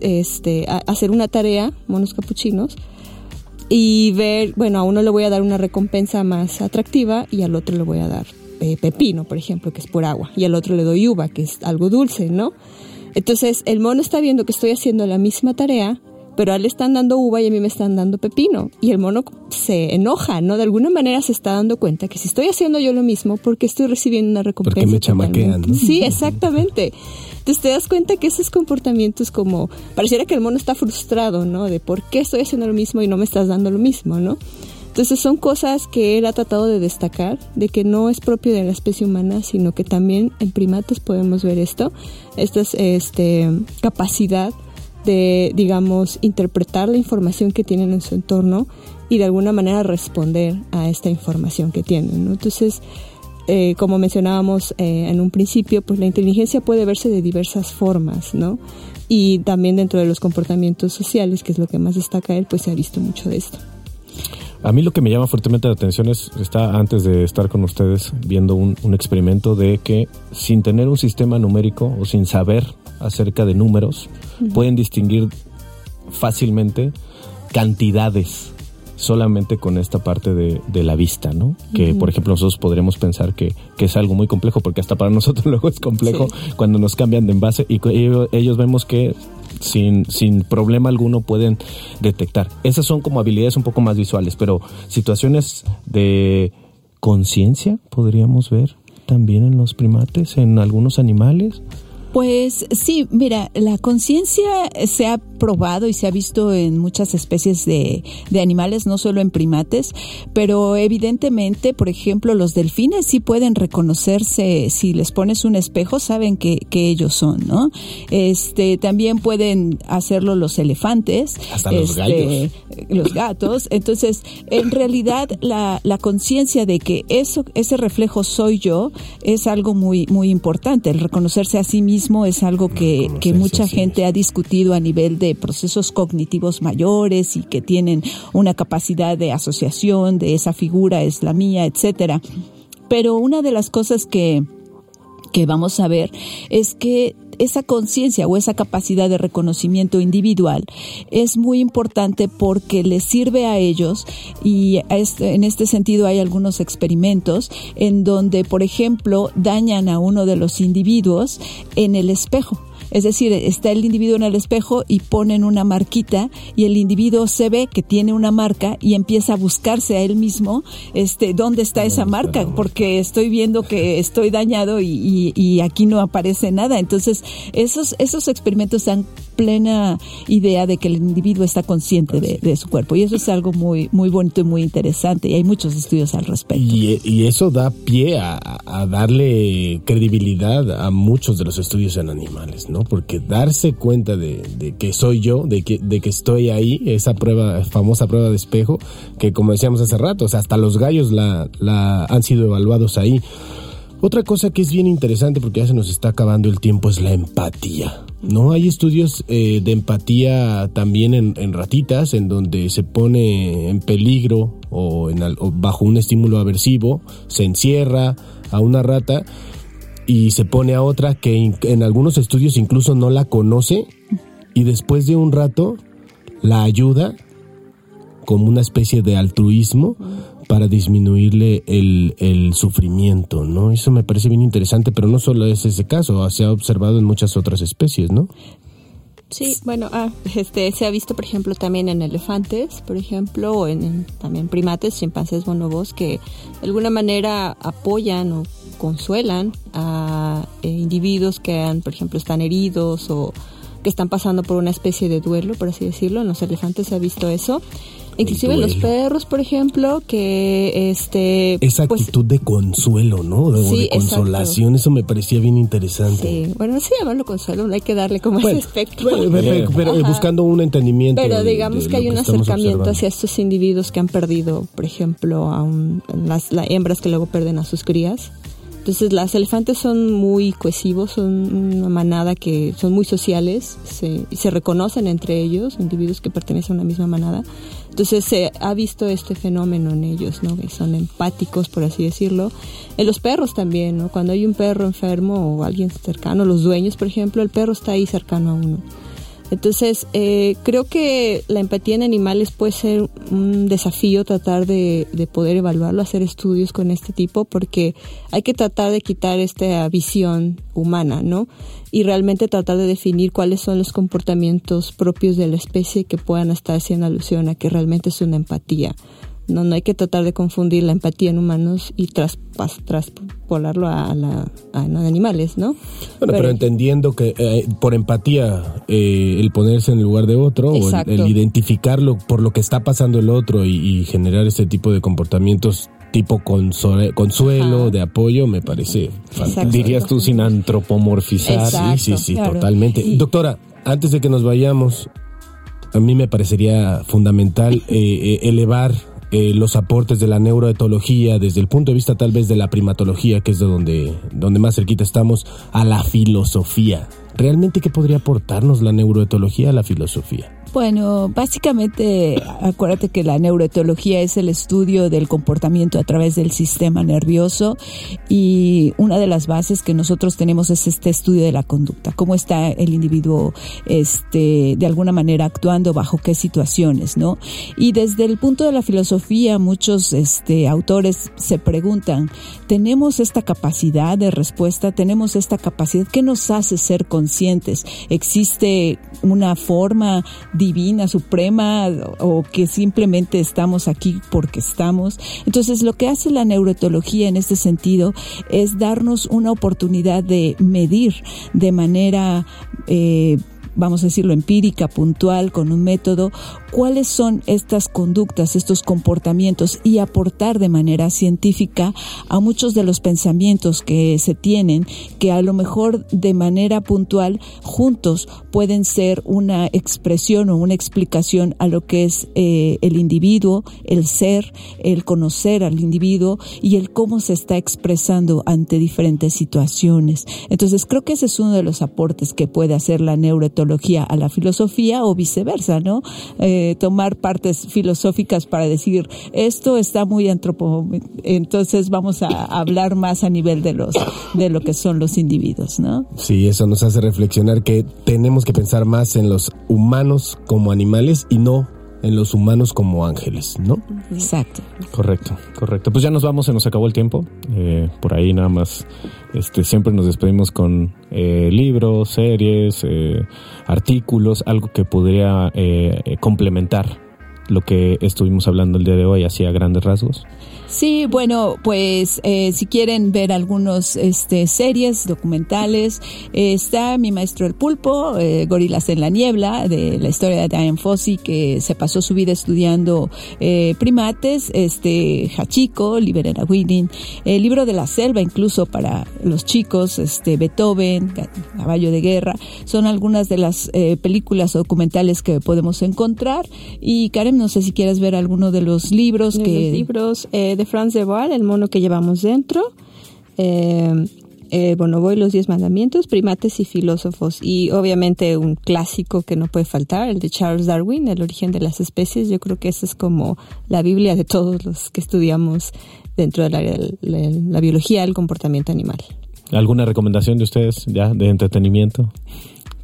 este, hacer una tarea, monos capuchinos, y ver, bueno, a uno le voy a dar una recompensa más atractiva y al otro le voy a dar eh, pepino, por ejemplo, que es por agua, y al otro le doy uva, que es algo dulce, ¿no? Entonces, el mono está viendo que estoy haciendo la misma tarea, pero a él le están dando uva y a mí me están dando pepino. Y el mono se enoja, ¿no? De alguna manera se está dando cuenta que si estoy haciendo yo lo mismo, porque estoy recibiendo una recompensa. Porque me chamaquean, ¿no? Sí, exactamente. Entonces te das cuenta que esos comportamientos como, pareciera que el mono está frustrado, ¿no? De por qué estoy haciendo lo mismo y no me estás dando lo mismo, ¿no? Entonces son cosas que él ha tratado de destacar, de que no es propio de la especie humana, sino que también en primates podemos ver esto, esta este, capacidad de, digamos, interpretar la información que tienen en su entorno y de alguna manera responder a esta información que tienen. Entonces, eh, como mencionábamos eh, en un principio, pues la inteligencia puede verse de diversas formas, ¿no? Y también dentro de los comportamientos sociales, que es lo que más destaca él, pues se ha visto mucho de esto. A mí lo que me llama fuertemente la atención es, está antes de estar con ustedes viendo un, un experimento de que sin tener un sistema numérico o sin saber acerca de números, pueden distinguir fácilmente cantidades solamente con esta parte de, de la vista, ¿no? Que, por ejemplo, nosotros podremos pensar que, que, es algo muy complejo, porque hasta para nosotros luego es complejo cuando nos cambian de envase y ellos, ellos vemos que sin, sin problema alguno pueden detectar. Esas son como habilidades un poco más visuales, pero situaciones de conciencia podríamos ver también en los primates, en algunos animales. Pues sí, mira, la conciencia se ha probado y se ha visto en muchas especies de, de, animales, no solo en primates, pero evidentemente, por ejemplo, los delfines sí pueden reconocerse, si les pones un espejo, saben que, que ellos son, ¿no? Este, también pueden hacerlo los elefantes, Hasta los, este, gallos. los gatos. Entonces, en realidad, la, la conciencia de que eso, ese reflejo soy yo, es algo muy, muy importante. El reconocerse a sí mismo es algo que, que mucha gente ha discutido a nivel de procesos cognitivos mayores y que tienen una capacidad de asociación de esa figura es la mía, etcétera. Pero una de las cosas que que vamos a ver es que esa conciencia o esa capacidad de reconocimiento individual es muy importante porque les sirve a ellos y en este sentido hay algunos experimentos en donde, por ejemplo, dañan a uno de los individuos en el espejo es decir, está el individuo en el espejo y ponen una marquita y el individuo se ve que tiene una marca y empieza a buscarse a él mismo, este, dónde está esa marca, porque estoy viendo que estoy dañado y, y, y aquí no aparece nada. Entonces, esos, esos experimentos dan plena idea de que el individuo está consciente de, de, su cuerpo y eso es algo muy muy bonito y muy interesante y hay muchos estudios al respecto. Y, y eso da pie a, a, darle credibilidad a muchos de los estudios en animales, ¿no? Porque darse cuenta de, que soy yo, de que, estoy ahí, esa prueba, famosa prueba de espejo, que como decíamos hace rato, o sea, hasta los gallos la, han sido evaluados ahí. Otra cosa que es bien interesante porque ya se nos está acabando el tiempo es la empatía. No hay estudios eh, de empatía también en, en, ratitas en donde se pone en peligro o, en, o bajo un estímulo aversivo, se encierra a una rata y se pone a otra que en algunos estudios incluso no la conoce y después de un rato la ayuda como una especie de altruismo para disminuirle el, el, sufrimiento, ¿no? Eso me parece bien interesante, pero no solo es ese caso, se ha observado en muchas otras especies, ¿no? Sí, bueno, ah, este, se ha visto, por ejemplo, también en elefantes, por ejemplo, o en, también primates, chimpancés, bonobos, que de alguna manera apoyan o consuelan a eh, individuos que, han, por ejemplo, están heridos o que están pasando por una especie de duelo, por así decirlo. En los elefantes se ha visto eso. Inclusive los perros, por ejemplo, que este... Esa pues, actitud de consuelo, ¿no? De, Sí, de consolación, eso me parecía bien interesante. Sí, bueno, no sé llamarlo consuelo, no hay que darle como Bueno, ese espectro. bueno, pero, eh, buscando un entendimiento. Pero de- digamos de que hay un acercamiento observando. hacia estos individuos que han perdido, por ejemplo, a un- las, las hembras que luego pierden a sus crías. Entonces las elefantes son muy cohesivos, son una manada que son muy sociales se, y se reconocen entre ellos, individuos que pertenecen a una misma manada. Entonces se ha visto este fenómeno en ellos, ¿no? Que son empáticos, por así decirlo. En los perros también, ¿no? Cuando hay un perro enfermo o alguien cercano, los dueños, por ejemplo, el perro está ahí cercano a uno. Entonces, eh, creo que la empatía en animales puede ser un desafío tratar de, de poder evaluarlo, hacer estudios con este tipo, porque hay que tratar de quitar esta visión humana, ¿no? Y realmente tratar de definir cuáles son los comportamientos propios de la especie que puedan estar haciendo alusión a que realmente es una empatía. No, no hay que tratar de confundir la empatía en humanos y traspolarlo a, la, a los animales, ¿no? Bueno, pero, entendiendo que eh, por empatía, eh, el ponerse en el lugar de otro, o el, identificarlo por lo que está pasando el otro y, y generar ese tipo de comportamientos tipo console- consuelo, Ajá. de apoyo, me parece fantástico. Dirías tú sin antropomorfizar. Exacto. Sí, sí, sí, claro. totalmente. Y- Doctora, antes de que nos vayamos, a mí me parecería fundamental eh, eh, elevar eh, los aportes de la neuroetología desde el punto de vista tal vez de la primatología, que es de donde, donde más cerquita estamos, a la filosofía. ¿Realmente qué podría aportarnos la neuroetología a la filosofía? Bueno, básicamente, acuérdate que la neuroetología es el estudio del comportamiento a través del sistema nervioso y una de las bases que nosotros tenemos es este estudio de la conducta, cómo está el individuo, este, de alguna manera actuando bajo qué situaciones, ¿no? Y desde el punto de la filosofía, muchos, este, autores se preguntan, ¿tenemos esta capacidad de respuesta? ¿Tenemos esta capacidad? ¿Qué nos hace ser conscientes? ¿Existe una forma divina, suprema, o que simplemente estamos aquí porque estamos. Entonces, lo que hace la neuroetología en este sentido es darnos una oportunidad de medir de manera eh, vamos a decirlo, empírica, puntual, con un método, cuáles son estas conductas, estos comportamientos y aportar de manera científica a muchos de los pensamientos que se tienen, que a lo mejor de manera puntual juntos pueden ser una expresión o una explicación a lo que es eh, el individuo, el ser, el conocer al individuo y el cómo se está expresando ante diferentes situaciones. Entonces creo que ese es uno de los aportes que puede hacer la a la filosofía o viceversa, ¿no? Eh, tomar partes filosóficas para decir esto está muy antropo, entonces vamos a hablar más a nivel de los de lo que son los individuos, ¿no? Sí, eso nos hace reflexionar que tenemos que pensar más en los humanos como animales y no en los humanos como ángeles, ¿no? Exacto. Correcto, correcto. Pues ya nos vamos, se nos acabó el tiempo. Eh, por ahí nada más, este, siempre nos despedimos con eh, libros, series, eh, artículos, algo que podría eh, complementar lo que estuvimos hablando el día de hoy, así a grandes rasgos. Sí, bueno, pues eh, si quieren ver algunos este, series documentales, eh, está Mi Maestro el Pulpo, eh, Gorilas en la Niebla, de la historia de Diane Fossey, que se pasó su vida estudiando eh, primates, este Hachiko, Liberera Winning, el libro de la selva incluso para los chicos, este Beethoven, Caballo de Guerra, son algunas de las eh, películas o documentales que podemos encontrar. Y Karen, no sé si quieres ver alguno de los libros De que... los libros eh, de Franz de Waal, El mono que llevamos dentro, eh, eh, Bonobo y los Diez Mandamientos, Primates y Filósofos, y obviamente un clásico que no puede faltar, el de Charles Darwin, El origen de las especies. Yo creo que esa es como la Biblia de todos los que estudiamos dentro de la, la, la biología del comportamiento animal. ¿Alguna recomendación de ustedes ya de entretenimiento?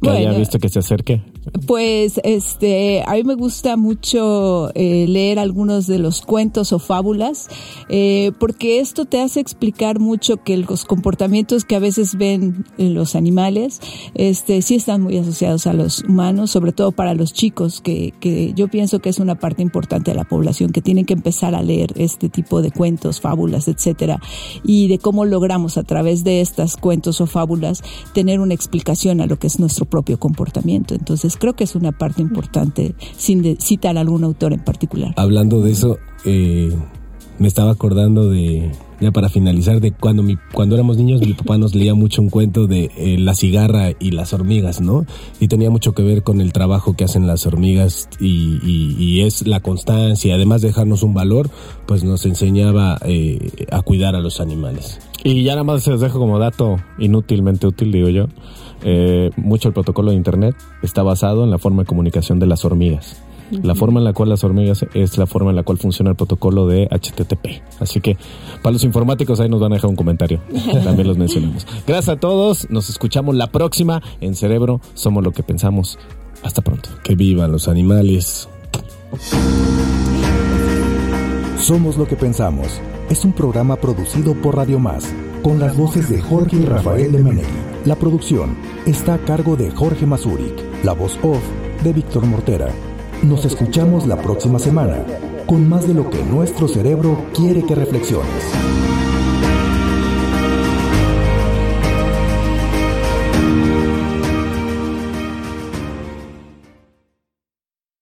Que haya visto que se acerque. Pues este, a mí me gusta mucho eh, leer algunos de los cuentos o fábulas, eh, porque esto te hace explicar mucho que los comportamientos que a veces ven en los animales, este, sí están muy asociados a los humanos, sobre todo para los chicos, que, que yo pienso que es una parte importante de la población, que tienen que empezar a leer este tipo de cuentos, fábulas, etcétera, y de cómo logramos a través de estas cuentos o fábulas tener una explicación a lo que es nuestro propio comportamiento. Entonces Creo que es una parte importante, sin citar a algún autor en particular. Hablando de eso, eh, me estaba acordando de, ya para finalizar, de cuando mi, cuando éramos niños mi papá nos leía mucho un cuento de eh, la cigarra y las hormigas, ¿no? Y tenía mucho que ver con el trabajo que hacen las hormigas y, y, es la constancia, además de dejarnos un valor, pues nos enseñaba eh, a cuidar a los animales. Y ya nada más se los dejo como dato inútilmente útil, digo yo. Eh, mucho el protocolo de Internet está basado en la forma de comunicación de las hormigas. La forma en la cual las hormigas es la forma en la cual funciona el protocolo de HTTP. Así que para los informáticos ahí nos van a dejar un comentario. También los mencionamos. Gracias a todos. Nos escuchamos la próxima en Cerebro. Somos lo que pensamos. Hasta pronto. Que vivan los animales. Somos lo que pensamos. Es un programa producido por Radio Más, con las voces de Jorge y Rafael de Menegui. La producción está a cargo de Jorge Mazuric, la voz off de Víctor Mortera. Nos escuchamos la próxima semana con más de lo que nuestro cerebro quiere que reflexiones.